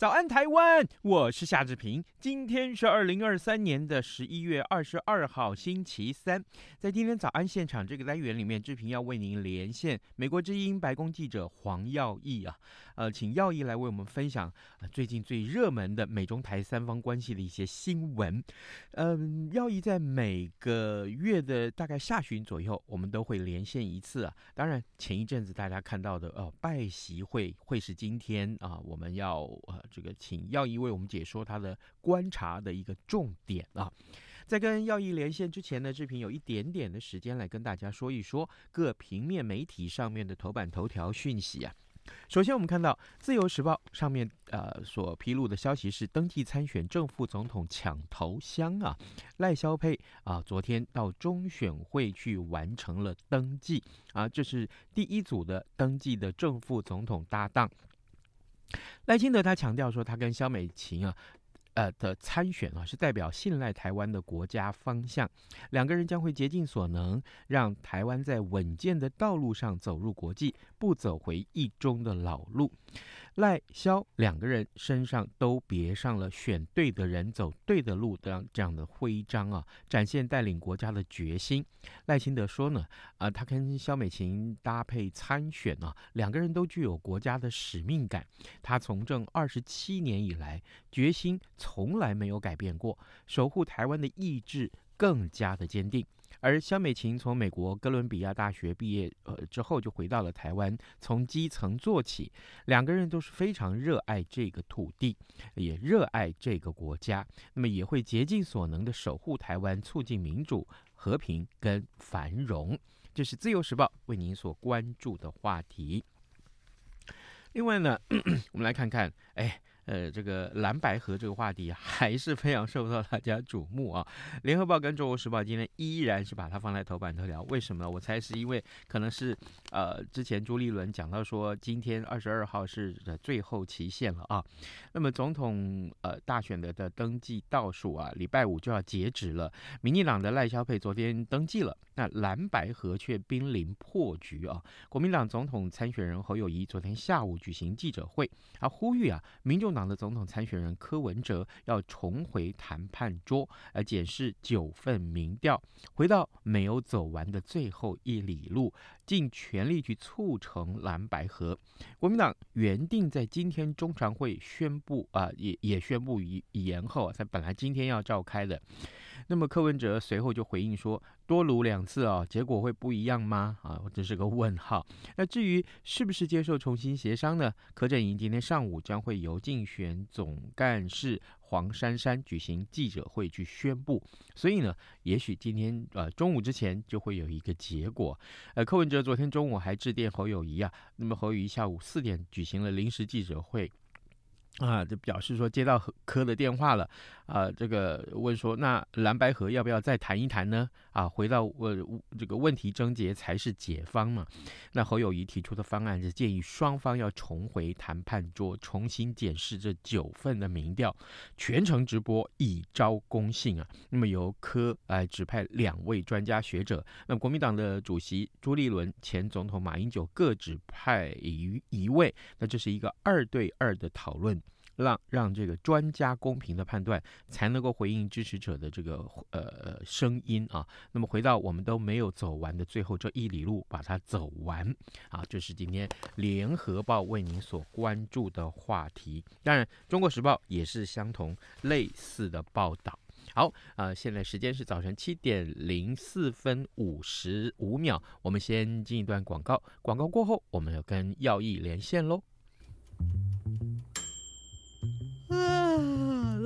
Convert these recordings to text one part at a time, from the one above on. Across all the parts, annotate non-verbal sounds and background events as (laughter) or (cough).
早安，台湾！我是夏志平。今天是二零二三年的十一月二十二号，星期三。在今天早安现场这个单元里面，志平要为您连线美国之音白宫记者黄耀毅啊，呃，请耀毅来为我们分享最近最热门的美中台三方关系的一些新闻。嗯、呃，耀毅在每个月的大概下旬左右，我们都会连线一次啊。当然，前一阵子大家看到的哦、呃，拜习会会是今天啊、我们要呃。这个请耀毅为我们解说他的观察的一个重点啊，在跟耀义连线之前呢，志平有一点点的时间来跟大家说一说各平面媒体上面的头版头条讯息啊。首先，我们看到《自由时报》上面呃所披露的消息是，登记参选正副总统抢头香啊，赖萧佩啊，昨天到中选会去完成了登记啊，这是第一组的登记的正副总统搭档。赖清德他强调说，他跟肖美琴啊，呃的参选啊，是代表信赖台湾的国家方向，两个人将会竭尽所能，让台湾在稳健的道路上走入国际，不走回一中的老路。赖萧两个人身上都别上了“选对的人，走对的路”的这样的徽章啊，展现带领国家的决心。赖清德说呢，啊、他跟萧美琴搭配参选啊，两个人都具有国家的使命感。他从政二十七年以来，决心从来没有改变过，守护台湾的意志更加的坚定。而萧美琴从美国哥伦比亚大学毕业呃之后，就回到了台湾，从基层做起。两个人都是非常热爱这个土地，也热爱这个国家，那么也会竭尽所能的守护台湾，促进民主、和平跟繁荣。这是自由时报为您所关注的话题。另外呢，(coughs) 我们来看看，哎。呃，这个蓝白河这个话题还是非常受到大家瞩目啊。联合报跟中国时报今天依然是把它放在头版头条，为什么呢？我猜是因为可能是呃，之前朱立伦讲到说，今天二十二号是最后期限了啊。那么总统呃大选的的登记倒数啊，礼拜五就要截止了。民进党的赖萧佩昨天登记了，那蓝白河却濒临破局啊。国民党总统参选人侯友谊昨天下午举行记者会，他呼吁啊，民众党。党的总统参选人柯文哲要重回谈判桌，而检视九份民调，回到没有走完的最后一里路，尽全力去促成蓝白合。国民党原定在今天中常会宣布啊、也也宣布延延后，在本来今天要召开的。那么柯文哲随后就回应说，多撸两次啊，结果会不一样吗？啊，这是个问号。那至于是不是接受重新协商呢？柯震营今天上午将会由竞选总干事黄珊珊举行记者会去宣布。所以呢，也许今天呃中午之前就会有一个结果。呃，柯文哲昨天中午还致电侯友谊啊，那么侯友谊下午四点举行了临时记者会。啊，就表示说接到柯的电话了，啊，这个问说，那蓝白合要不要再谈一谈呢？啊，回到问这个问题症结才是解方嘛。那侯友宜提出的方案是建议双方要重回谈判桌，重新检视这九份的民调，全程直播，以昭公信啊。那么由柯来指派两位专家学者，那国民党的主席朱立伦、前总统马英九各指派一一位，那这是一个二对二的讨论。让让这个专家公平的判断，才能够回应支持者的这个呃声音啊。那么回到我们都没有走完的最后这一里路，把它走完啊，这是今天联合报为您所关注的话题。当然，中国时报也是相同类似的报道。好啊，呃，现在时间是早晨七点零四分五十五秒，我们先进一段广告，广告过后，我们要跟耀毅连线喽。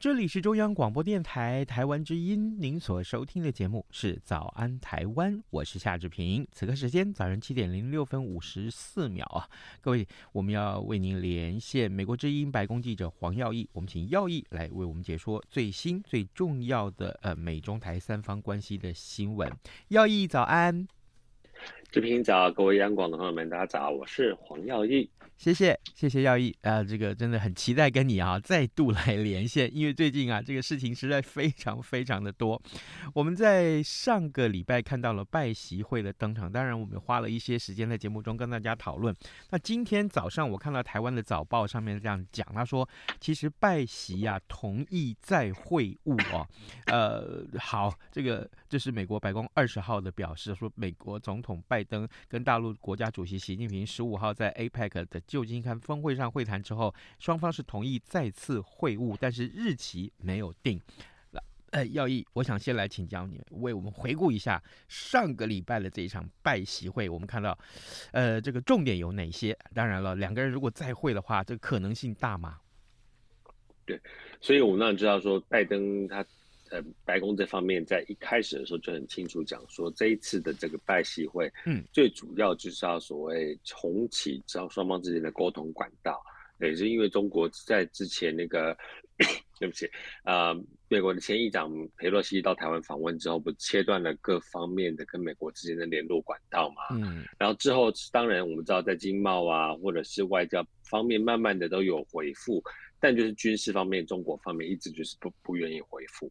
这里是中央广播电台台湾之音，您所收听的节目是《早安台湾》，我是夏志平。此刻时间早上七点零六分五十四秒啊，各位，我们要为您连线美国之音白宫记者黄耀毅，我们请耀毅来为我们解说最新最重要的呃美中台三方关系的新闻。耀毅早安，志平早，各位央广的朋友们，大家早，我是黄耀毅。谢谢谢谢耀毅啊，这个真的很期待跟你啊再度来连线，因为最近啊这个事情实在非常非常的多。我们在上个礼拜看到了拜习会的登场，当然我们花了一些时间在节目中跟大家讨论。那今天早上我看到台湾的早报上面这样讲，他说其实拜习啊同意再会晤哦，呃好，这个这是美国白宫二十号的表示，说美国总统拜登跟大陆国家主席习近平十五号在 APEC 的旧金山峰会上会谈之后，双方是同意再次会晤，但是日期没有定。呃，耀毅，我想先来请教你，为我们回顾一下上个礼拜的这一场拜习会。我们看到，呃，这个重点有哪些？当然了，两个人如果再会的话，这可能性大吗？对，所以我们当然知道说，拜登他。呃，白宫这方面在一开始的时候就很清楚讲说，这一次的这个拜习会，嗯，最主要就是要所谓重启双双方之间的沟通管道，也是因为中国在之前那个，(coughs) 对不起，呃，美国的前议长佩洛西到台湾访问之后，不切断了各方面的跟美国之间的联络管道嘛，嗯，然后之后当然我们知道在经贸啊或者是外交方面，慢慢的都有回复。但就是军事方面，中国方面一直就是不不愿意回复，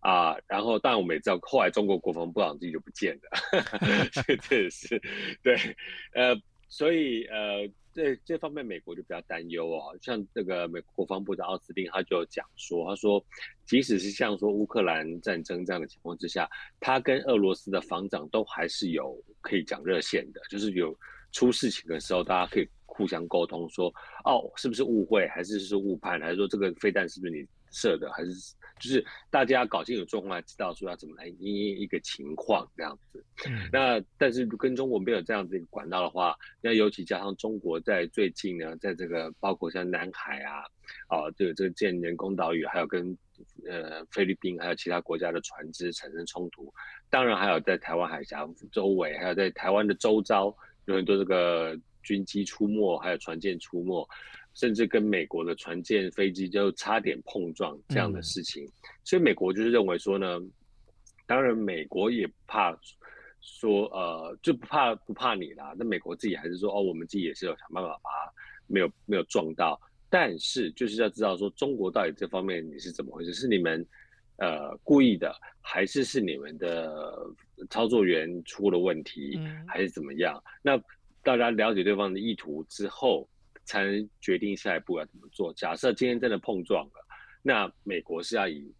啊，然后当然我们也知道，后来中国国防部长自己就不见了，(laughs) 这这也是对，呃，所以呃，这这方面美国就比较担忧哦。像这个美国国防部长奥斯汀他就讲说，他说，即使是像说乌克兰战争这样的情况之下，他跟俄罗斯的防长都还是有可以讲热线的，就是有出事情的时候，大家可以。互相沟通说，哦，是不是误会，还是是误判，还是说这个飞弹是不是你射的，还是就是大家搞清楚状况，知道说要怎么来因应一个情况这样子。嗯、那但是跟中国没有这样子一个管道的话，那尤其加上中国在最近呢，在这个包括像南海啊，啊，这个这个建人工岛屿，还有跟呃菲律宾还有其他国家的船只产生冲突，当然还有在台湾海峡周围，还有在台湾的周遭有很多这个。军机出没，还有船舰出没，甚至跟美国的船舰、飞机就差点碰撞这样的事情，嗯、所以美国就是认为说呢，当然美国也怕说，呃，就不怕不怕你啦。那美国自己还是说，哦，我们自己也是有想办法把它没有没有撞到，但是就是要知道说，中国到底这方面你是怎么回事？是你们呃故意的，还是是你们的操作员出了问题，嗯、还是怎么样？那大家了解对方的意图之后，才能决定下一步要怎么做。假设今天真的碰撞了，那美国是要以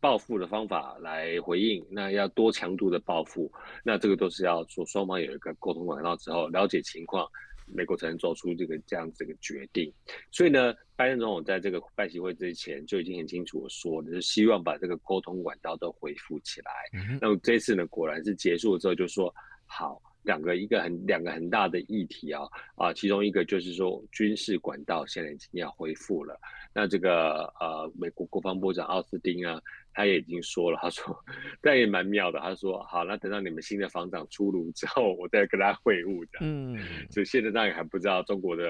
报复的方法来回应，那要多强度的报复，那这个都是要说双方有一个沟通管道之后了解情况，美国才能做出这个这样子的决定。所以呢，拜登总统在这个拜习会之前就已经很清楚的说，就是希望把这个沟通管道都恢复起来。嗯、那么这次呢，果然是结束了之后就说好。两个一个很两个很大的议题啊啊，其中一个就是说军事管道现在已经要恢复了。那这个呃，美国国防部长奥斯汀啊，他也已经说了，他说，(laughs) 但也蛮妙的，他说好，那等到你们新的防长出炉之后，我再跟他会晤的。嗯，所以现在当然还不知道中国的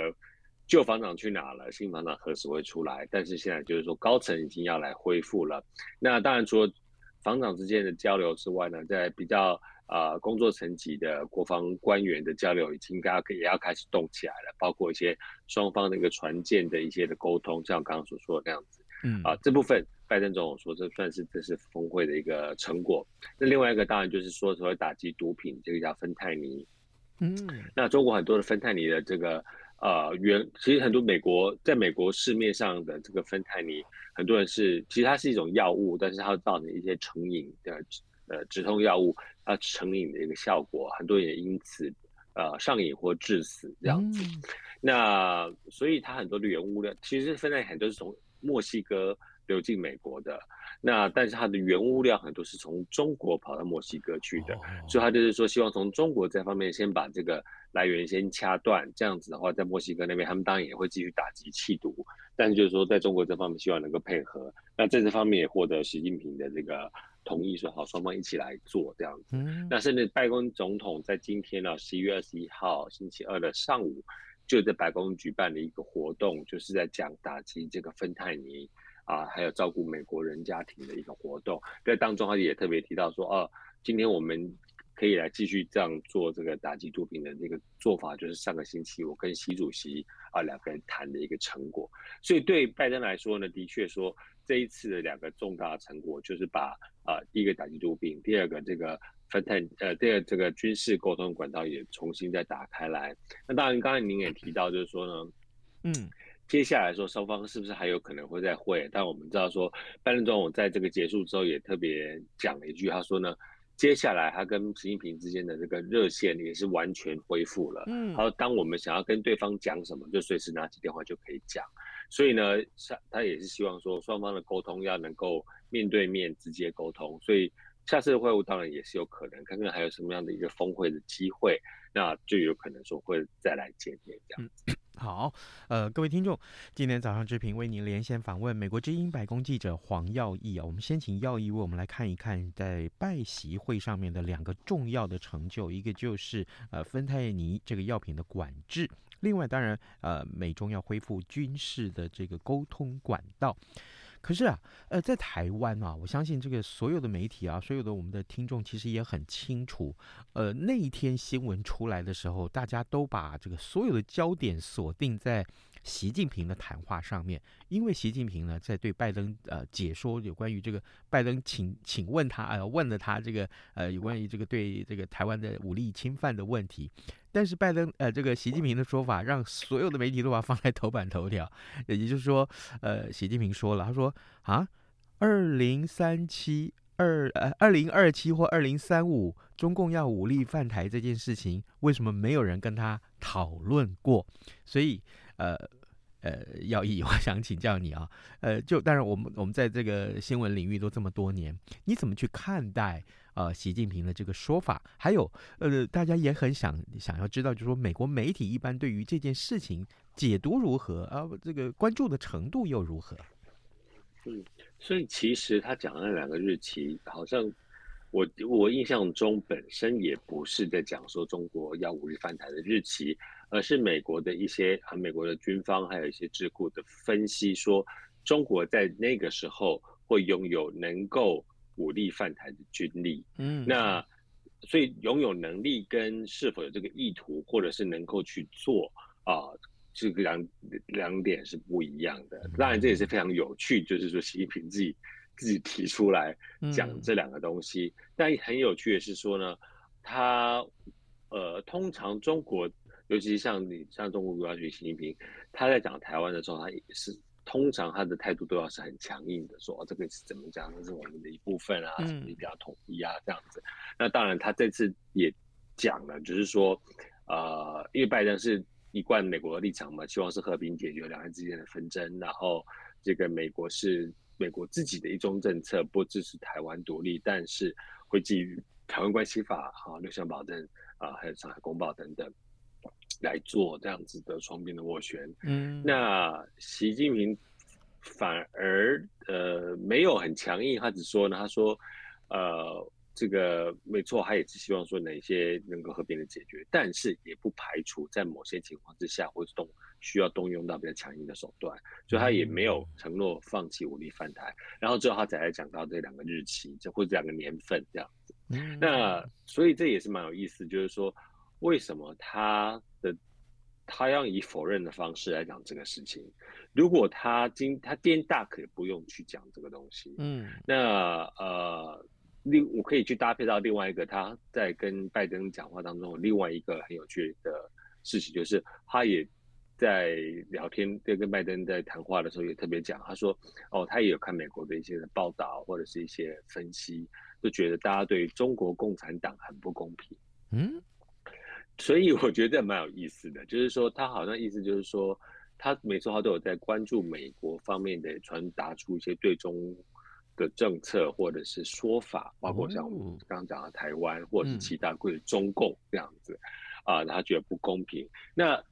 旧防长去哪了，新防长何时会出来。但是现在就是说高层已经要来恢复了。那当然除了防长之间的交流之外呢，在比较。啊、呃，工作层级的国防官员的交流已经该也要开始动起来了，包括一些双方的一个船舰的一些的沟通，像我刚刚所说的那样子。嗯，啊，这部分拜登总统说这算是这是峰会的一个成果。那另外一个当然就是说所谓打击毒品，这个叫芬太尼。嗯，那中国很多的芬太尼的这个呃原，其实很多美国在美国市面上的这个芬太尼，很多人是其实它是一种药物，但是它会造成一些成瘾的。呃，止痛药物它成瘾的一个效果，很多人也因此呃上瘾或致死这样子。嗯、那所以它很多的原物料，其实芬太尼很多是从墨西哥流进美国的。那但是它的原物料很多是从中国跑到墨西哥去的，哦、所以他就是说希望从中国这方面先把这个来源先掐断。这样子的话，在墨西哥那边他们当然也会继续打击气毒，但是就是说在中国这方面希望能够配合。那在这方面也获得习近平的这个。同意说好，双方一起来做这样子。嗯、那甚至拜登总统在今天呢，十一月二十一号星期二的上午，就在白宫举办了一个活动，就是在讲打击这个芬太尼啊，还有照顾美国人家庭的一个活动。在当中，他也特别提到说，哦、啊，今天我们可以来继续这样做这个打击毒品的这个做法，就是上个星期我跟习主席啊两个人谈的一个成果。所以对拜登来说呢，的确说。这一次的两个重大成果，就是把啊、呃，第一个打击毒品，第二个这个芬太呃，第二个这个军事沟通管道也重新再打开来。那当然，刚才您也提到，就是说呢，嗯，接下来说双方是不是还有可能会再会？但我们知道说，拜登总统在这个结束之后也特别讲了一句，他说呢，接下来他跟习近平之间的这个热线也是完全恢复了。嗯，他说，当我们想要跟对方讲什么，就随时拿起电话就可以讲。所以呢，他他也是希望说双方的沟通要能够面对面直接沟通。所以下次的会晤当然也是有可能，看看还有什么样的一个峰会的机会，那就有可能说会再来见面这样。嗯、(coughs) 好，呃，各位听众，今天早上志平为您连线访问美国之音白宫记者黄耀毅啊，我们先请耀毅为我们来看一看在拜习会上面的两个重要的成就，一个就是呃芬太尼这个药品的管制。另外，当然，呃，美中要恢复军事的这个沟通管道。可是啊，呃，在台湾啊，我相信这个所有的媒体啊，所有的我们的听众其实也很清楚，呃，那一天新闻出来的时候，大家都把这个所有的焦点锁定在。习近平的谈话上面，因为习近平呢在对拜登呃解说有关于这个拜登请请问他呃问了他这个呃有关于这个对这个台湾的武力侵犯的问题，但是拜登呃这个习近平的说法让所有的媒体都把它放在头版头条，也就是说呃习近平说了，他说啊二零三七二呃二零二七或二零三五中共要武力犯台这件事情，为什么没有人跟他讨论过？所以。呃呃，耀毅，(laughs) 我想请教你啊，呃，就当然我们我们在这个新闻领域都这么多年，你怎么去看待呃习近平的这个说法？还有呃，大家也很想想要知道，就是说美国媒体一般对于这件事情解读如何啊？这个关注的程度又如何？嗯，所以其实他讲的那两个日期，好像我我印象中本身也不是在讲说中国要五日翻台的日期。而是美国的一些啊美国的军方，还有一些智库的分析说，中国在那个时候会拥有能够武力犯台的军力。嗯，那所以拥有能力跟是否有这个意图，或者是能够去做啊，这个两两点是不一样的。当然这也是非常有趣，就是说习近平自己自己提出来讲这两个东西。但很有趣的是说呢，他呃，通常中国。尤其像你像中国国家主席习近平，他在讲台湾的时候，他也是通常他的态度都要是很强硬的，说哦，这个是怎么讲，这是我们的一部分啊，什么一定要统一啊，这样子。那当然，他这次也讲了，就是说，呃，因为拜登是一贯美国的立场嘛，希望是和平解决两岸之间的纷争，然后这个美国是美国自己的一中政策，不支持台湾独立，但是会基于台湾关系法、哈六项保证啊，还有上海公报等等。来做这样子的双边的斡旋，嗯，那习近平反而呃没有很强硬，他只说呢，他说，呃，这个没错，他也是希望说哪些能够和平的解决，但是也不排除在某些情况之下会动需要动用到比较强硬的手段，所以他也没有承诺放弃武力反台，然后之后他才来讲到这两个日期，就或者两个年份这样子，嗯，那所以这也是蛮有意思，就是说。为什么他的他要以否认的方式来讲这个事情？如果他今他今天大可以不用去讲这个东西，嗯，那呃，另我可以去搭配到另外一个他在跟拜登讲话当中另外一个很有趣的事情，就是他也在聊天，在跟拜登在谈话的时候也特别讲，他说哦，他也有看美国的一些的报道或者是一些分析，就觉得大家对中国共产党很不公平，嗯。所以我觉得蛮有意思的，就是说他好像意思就是说，他每次他都有在关注美国方面的传达出一些对中的政策或者是说法，包括像我们刚刚讲的台湾或者是其他或者中共这样子，啊，他觉得不公平。那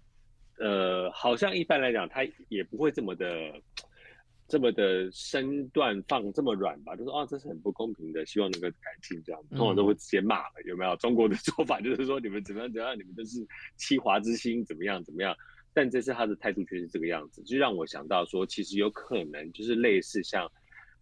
呃，好像一般来讲，他也不会这么的。这么的身段放这么软吧，就说啊，这是很不公平的，希望能够改进。这样通常都会直接骂了，有没有？中国的做法就是说，你们怎么样怎么样，你们都是欺华之心，怎么样怎么样。但这次他的态度却是这个样子，就让我想到说，其实有可能就是类似像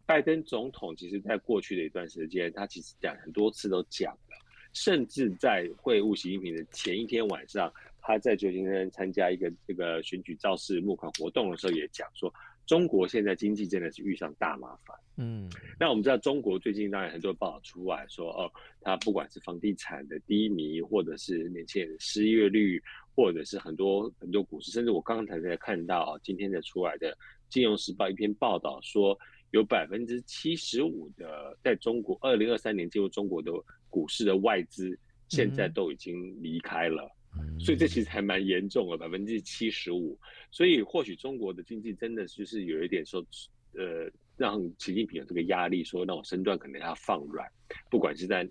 拜登总统，其实在过去的一段时间，他其实讲很多次都讲了，甚至在会晤习近平的前一天晚上，他在旧金山参加一个这个选举造势募款活动的时候，也讲说。中国现在经济真的是遇上大麻烦，嗯，那我们知道中国最近当然很多报道出来说，哦，它不管是房地产的低迷，或者是年轻人的失业率，或者是很多很多股市，甚至我刚才在看到哦，今天的出来的《金融时报》一篇报道说，有百分之七十五的在中国二零二三年进入中国的股市的外资，现在都已经离开了。嗯所以这其实还蛮严重的，百分之七十五。所以或许中国的经济真的就是有一点说，呃，让习近平有这个压力，说那我身段可能要放软，不管是在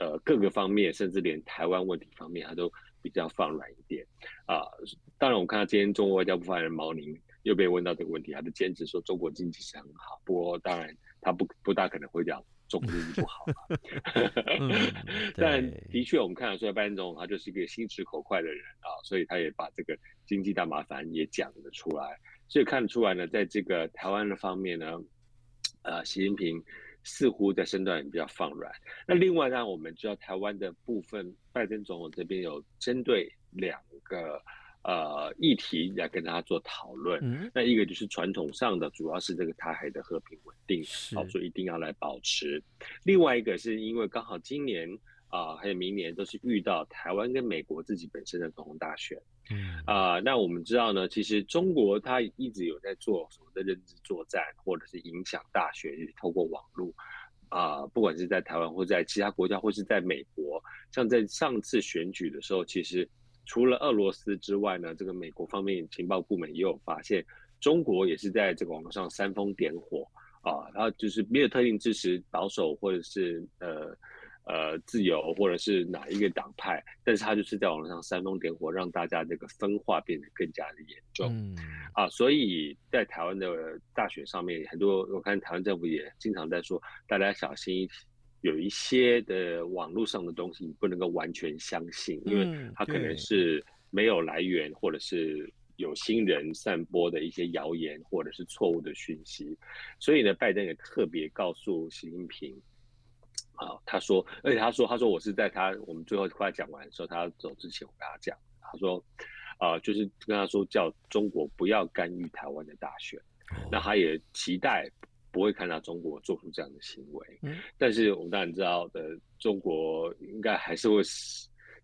呃各个方面，甚至连台湾问题方面，他都比较放软一点啊、呃。当然，我看到今天中国外交部发言人毛宁又被问到这个问题，他就坚持说中国经济是很好，不过当然他不不大可能会讲。中国经济不好嘛，(laughs) (laughs) 但的确我们看得出来，拜登总统他就是一个心直口快的人啊，所以他也把这个经济大麻烦也讲了出来，所以看得出来呢，在这个台湾的方面呢，呃，习近平似乎在身段也比较放软。那另外呢，我们知道台湾的部分，拜登总统这边有针对两个。呃，议题来跟大家做讨论。嗯、那一个就是传统上的，主要是这个台海的和平稳定，好，所以一定要来保持。另外一个是因为刚好今年啊、呃，还有明年都是遇到台湾跟美国自己本身的总统大选。嗯啊、呃，那我们知道呢，其实中国它一直有在做所谓的认知作战，或者是影响大选，就是透过网络啊、呃，不管是在台湾或者在其他国家，或是在美国，像在上次选举的时候，其实。除了俄罗斯之外呢，这个美国方面情报部门也有发现，中国也是在这个网络上煽风点火啊，然后就是没有特定支持保守或者是呃呃自由或者是哪一个党派，但是他就是在网络上煽风点火，让大家这个分化变得更加的严重，嗯、啊，所以在台湾的大选上面，很多我看台湾政府也经常在说，大家小心一点。有一些的网络上的东西，你不能够完全相信，因为它可能是没有来源，或者是有心人散播的一些谣言，或者是错误的讯息。所以呢，拜登也特别告诉习近平，啊，他说，而且他说，他说我是在他我们最后快讲完的时候，他走之前，我跟他讲，他说，啊，就是跟他说，叫中国不要干预台湾的大选，那他也期待。不会看到中国做出这样的行为，嗯、但是我们当然知道的，中国应该还是会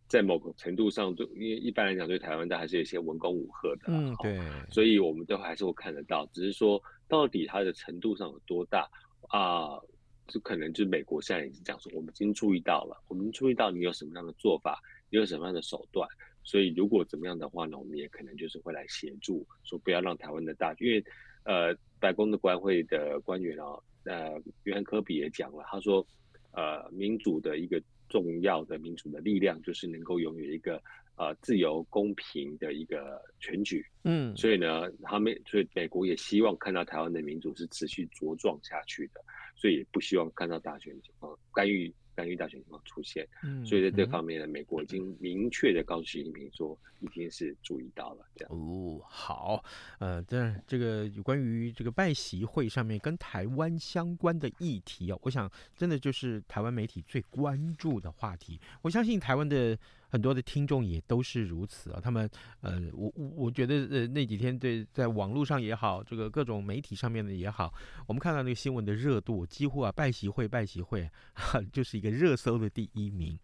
在某个程度上，对，因为一般来讲对台湾的还是有一些文攻武吓的，嗯，对，所以我们都还是会看得到，只是说到底它的程度上有多大啊？就可能就是美国现在已经讲说，我们已经注意到了，我们注意到你有什么样的做法，你有什么样的手段，所以如果怎么样的话呢，我们也可能就是会来协助，说不要让台湾的大，因为呃，白宫的国安会的官员啊，呃，约翰科比也讲了，他说，呃，民主的一个重要的民主的力量就是能够拥有一个呃自由公平的一个选举，嗯，所以呢，他们所以美国也希望看到台湾的民主是持续茁壮下去的。所以也不希望看到大选情况干预干预大选情况出现，嗯，所以在这方面呢，美国已经明确的告诉习近平说，已经是注意到了这样。哦，好，呃，这这个有关于这个拜习会上面跟台湾相关的议题哦，我想真的就是台湾媒体最关注的话题。我相信台湾的。很多的听众也都是如此啊，他们呃，我我我觉得呃那几天对在网络上也好，这个各种媒体上面的也好，我们看到那个新闻的热度，几乎啊拜习会拜习会，啊，(laughs) 就是一个热搜的第一名。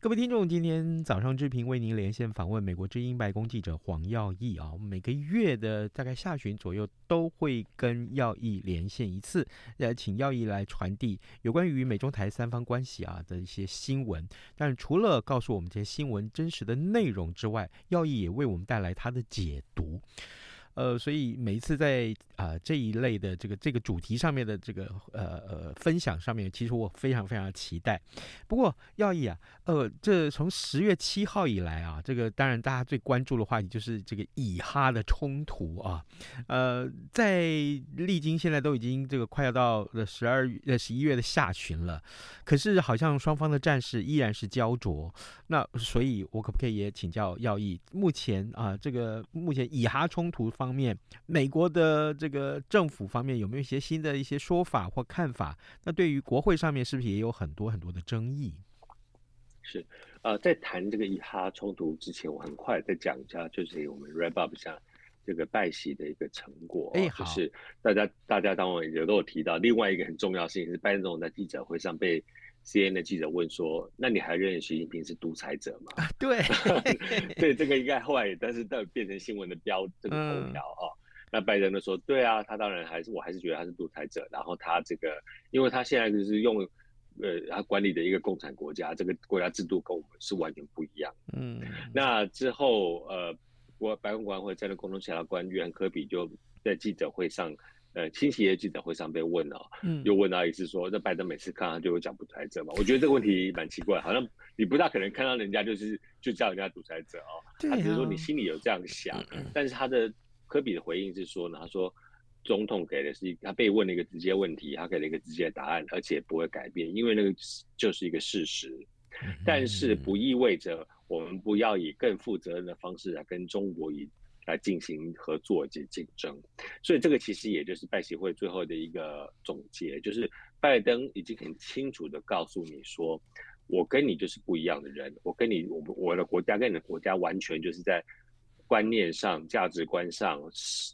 各位听众，今天早上志平为您连线访问美国之音白宫记者黄耀毅啊，每个月的大概下旬左右都会跟耀毅连线一次，呃，请耀毅来传递有关于美中台三方关系啊的一些新闻。但除了告诉我们这些新闻真实的内容之外，耀毅也为我们带来他的解读。呃，所以每一次在啊、这一类的这个这个主题上面的这个呃呃分享上面，其实我非常非常期待。不过耀毅啊，呃，这从十月七号以来啊，这个当然大家最关注的话题就是这个以哈的冲突啊。呃，在历经现在都已经这个快要到了十二月呃十一月的下旬了，可是好像双方的战事依然是焦灼。那所以，我可不可以也请教耀毅，目前啊这个目前以哈冲突方。方面，美国的这个政府方面有没有一些新的一些说法或看法？那对于国会上面是不是也有很多很多的争议？是，呃，在谈这个以哈冲突之前，我很快再讲一下，就是我们 wrap up 一下这个拜习的一个成果。哎，好，就是大家大家当然也都有提到，另外一个很重要的事情是拜登总统在记者会上被。CNN 的记者问说：“那你还认为习近平是独裁者吗？”对，(laughs) 对，这个应该后来，但是到变成新闻的标这个头条啊。嗯、那拜登就说：“对啊，他当然还是，我还是觉得他是独裁者。然后他这个，因为他现在就是用呃，他管理的一个共产国家，这个国家制度跟我们是完全不一样。嗯，那之后呃，国白宫国安会战略共同协调官约翰柯比就在记者会上。”呃，星期一记者会上被问了，嗯，又问到一次说，那拜登每次看他就会讲独裁者嘛？我觉得这个问题蛮奇怪，好像你不大可能看到人家就是就叫人家独裁者哦，他只是说你心里有这样想，但是他的科比的回应是说呢，他说总统给的是他被问了一个直接问题，他给了一个直接的答案，而且不会改变，因为那个就是一个事实，但是不意味着我们不要以更负责任的方式来跟中国以。来进行合作及竞争，所以这个其实也就是拜协会最后的一个总结，就是拜登已经很清楚的告诉你说，我跟你就是不一样的人，我跟你我我的国家跟你的国家完全就是在。观念上、价值观上、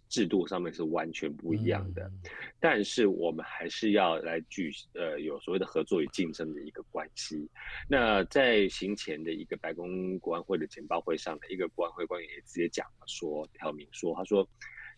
制度上面是完全不一样的，嗯、但是我们还是要来举呃有所谓的合作与竞争的一个关系。那在行前的一个白宫国安会的简报会上的一个国安会官员也直接讲了说，挑明说，他说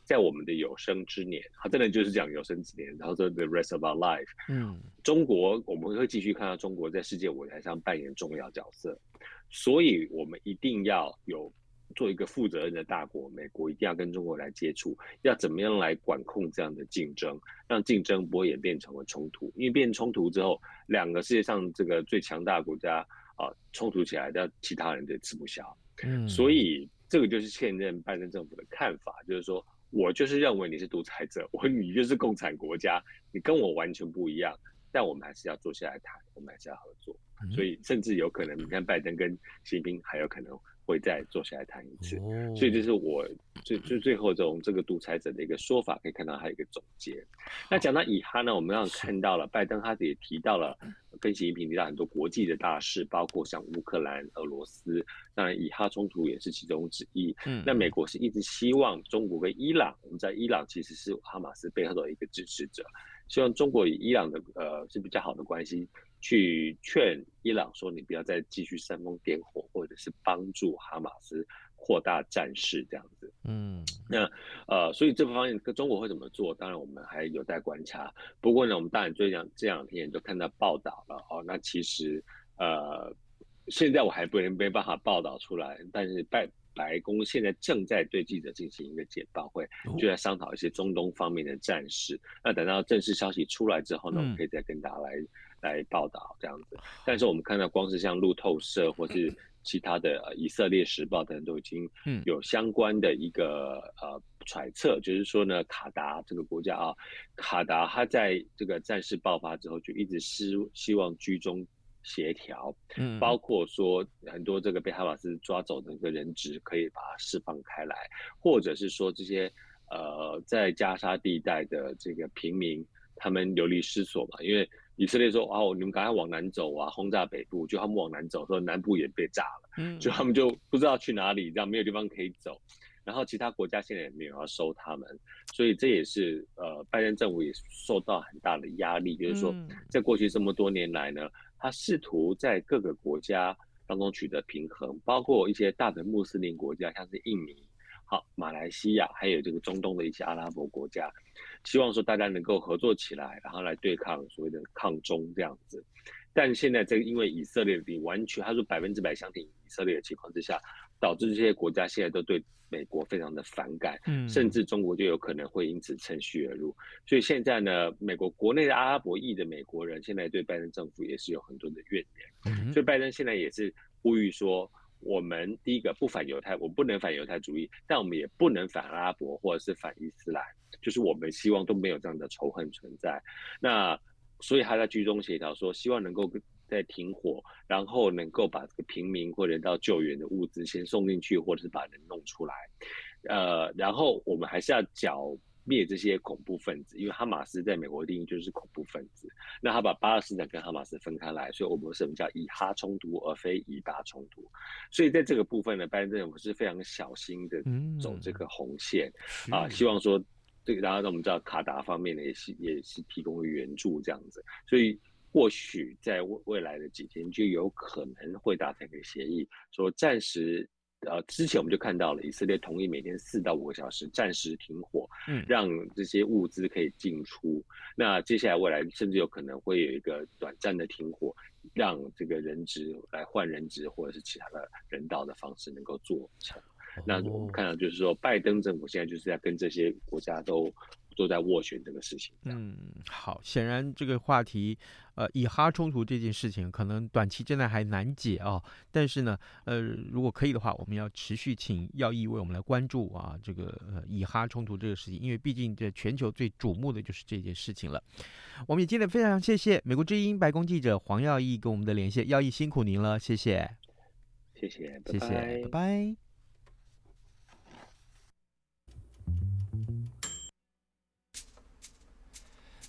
在我们的有生之年，他真的就是讲有生之年，然后说 the rest of our life，嗯，中国我们会继续看到中国在世界舞台上扮演重要角色，所以我们一定要有。做一个负责任的大国，美国一定要跟中国来接触，要怎么样来管控这样的竞争，让竞争不会演变成了冲突。因为变冲突之后，两个世界上这个最强大的国家啊冲突起来，那其他人就吃不消。嗯，所以这个就是现任拜登政府的看法，就是说我就是认为你是独裁者，我你就是共产国家，你跟我完全不一样，但我们还是要坐下来谈，我们还是要合作。所以甚至有可能，你看拜登跟习近平还有可能。会再坐下来谈一次，所以这是我最最最后这种这个独裁者的一个说法，可以看到还有一个总结。那讲到以哈呢，我们刚刚看到了拜登他也提到了跟习近平提到很多国际的大事，包括像乌克兰、俄罗斯，当然以哈冲突也是其中之一。嗯，那美国是一直希望中国跟伊朗，我们在伊朗其实是哈马斯背后的一个支持者，希望中国与伊朗的呃是比较好的关系。去劝伊朗说，你不要再继续煽风点火，或者是帮助哈马斯扩大战事这样子。嗯，那呃，所以这方面跟中国会怎么做，当然我们还有待观察。不过呢，我们当然最近这两天也都看到报道了哦。那其实呃，现在我还不能没办法报道出来，但是拜。白宫现在正在对记者进行一个简报会，就在商讨一些中东方面的战事。那等到正式消息出来之后呢，我们可以再跟大家来来报道这样子。但是我们看到，光是像路透社或是其他的以色列时报等，都已经有相关的一个呃揣测，就是说呢，卡达这个国家啊，卡达它在这个战事爆发之后，就一直希希望居中。协调，嗯，包括说很多这个被哈马斯抓走的一个人质可以把它释放开来，或者是说这些呃在加沙地带的这个平民，他们流离失所嘛，因为以色列说哦，你们赶快往南走啊，轰炸北部，就他们往南走，说南部也被炸了，嗯，(laughs) 就他们就不知道去哪里，这样没有地方可以走，然后其他国家现在也没有要收他们，所以这也是呃拜登政府也受到很大的压力，就是说在过去这么多年来呢。他试图在各个国家当中取得平衡，包括一些大的穆斯林国家，像是印尼、好马来西亚，还有这个中东的一些阿拉伯国家，希望说大家能够合作起来，然后来对抗所谓的抗中这样子。但现在这个因为以色列你完全他说百分之百相挺以色列的情况之下，导致这些国家现在都对美国非常的反感，嗯，甚至中国就有可能会因此趁虚而入。所以现在呢，美国国内的阿拉伯裔的美国人现在对拜登政府也是有很多的怨言。所以拜登现在也是呼吁说，我们第一个不反犹太，我不能反犹太主义，但我们也不能反阿拉伯或者是反伊斯兰，就是我们希望都没有这样的仇恨存在。那所以他在居中协调说，希望能够。在停火，然后能够把这个平民或人道救援的物资先送进去，或者是把人弄出来，呃，然后我们还是要剿灭这些恐怖分子，因为哈马斯在美国定义就是恐怖分子。那他把巴勒斯坦跟哈马斯分开来，所以我们什么叫以哈冲突而非以巴冲突？所以在这个部分呢，拜登政府是非常小心的走这个红线、嗯、啊，希望说这个，然后我们知道卡达方面呢也是也是提供援助这样子，所以。或许在未未来的几天就有可能会达成一个协议，说暂时，呃，之前我们就看到了以色列同意每天四到五个小时暂时停火，嗯，让这些物资可以进出。那接下来未来甚至有可能会有一个短暂的停火，让这个人质来换人质，或者是其他的人道的方式能够做成。那我们看到就是说，拜登政府现在就是在跟这些国家都。都在斡旋这个事情。嗯，好，显然这个话题，呃，以哈冲突这件事情，可能短期之内还难解哦。但是呢，呃，如果可以的话，我们要持续请耀义为我们来关注啊，这个呃以哈冲突这个事情，因为毕竟这全球最瞩目的就是这件事情了。我们也今天非常谢谢美国之音白宫记者黄耀义跟我们的连线，耀义辛苦您了，谢谢，谢谢，谢谢，拜拜。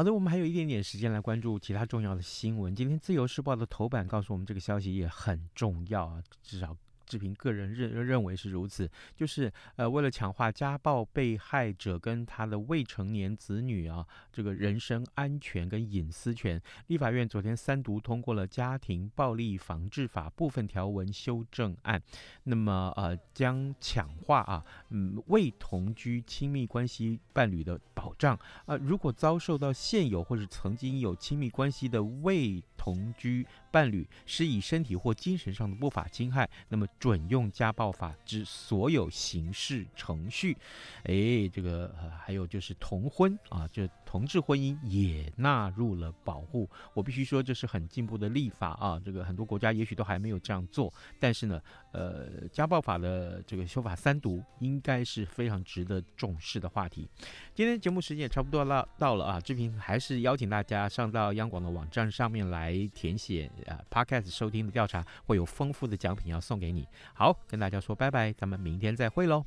好的，我们还有一点点时间来关注其他重要的新闻。今天《自由时报》的头版告诉我们，这个消息也很重要啊，至少。志平个人认认为是如此，就是呃，为了强化家暴被害者跟他的未成年子女啊这个人身安全跟隐私权，立法院昨天三读通过了《家庭暴力防治法》部分条文修正案，那么呃将强化啊嗯未同居亲密关系伴侣的保障。啊，如果遭受到现有或者曾经有亲密关系的未同居伴侣是以身体或精神上的不法侵害，那么准用家暴法之所有刑事程序。哎，这个、还有就是同婚啊，就同志婚姻也纳入了保护。我必须说，这是很进步的立法啊。这个很多国家也许都还没有这样做，但是呢，呃家暴法的这个修法三读，应该是非常值得重视的话题。今天节目时间也差不多了，到了啊，志平还是邀请大家上到央广的网站上面来填写啊，Podcast 收听的调查，会有丰富的奖品要送给你。好，跟大家说拜拜，咱们明天再会喽。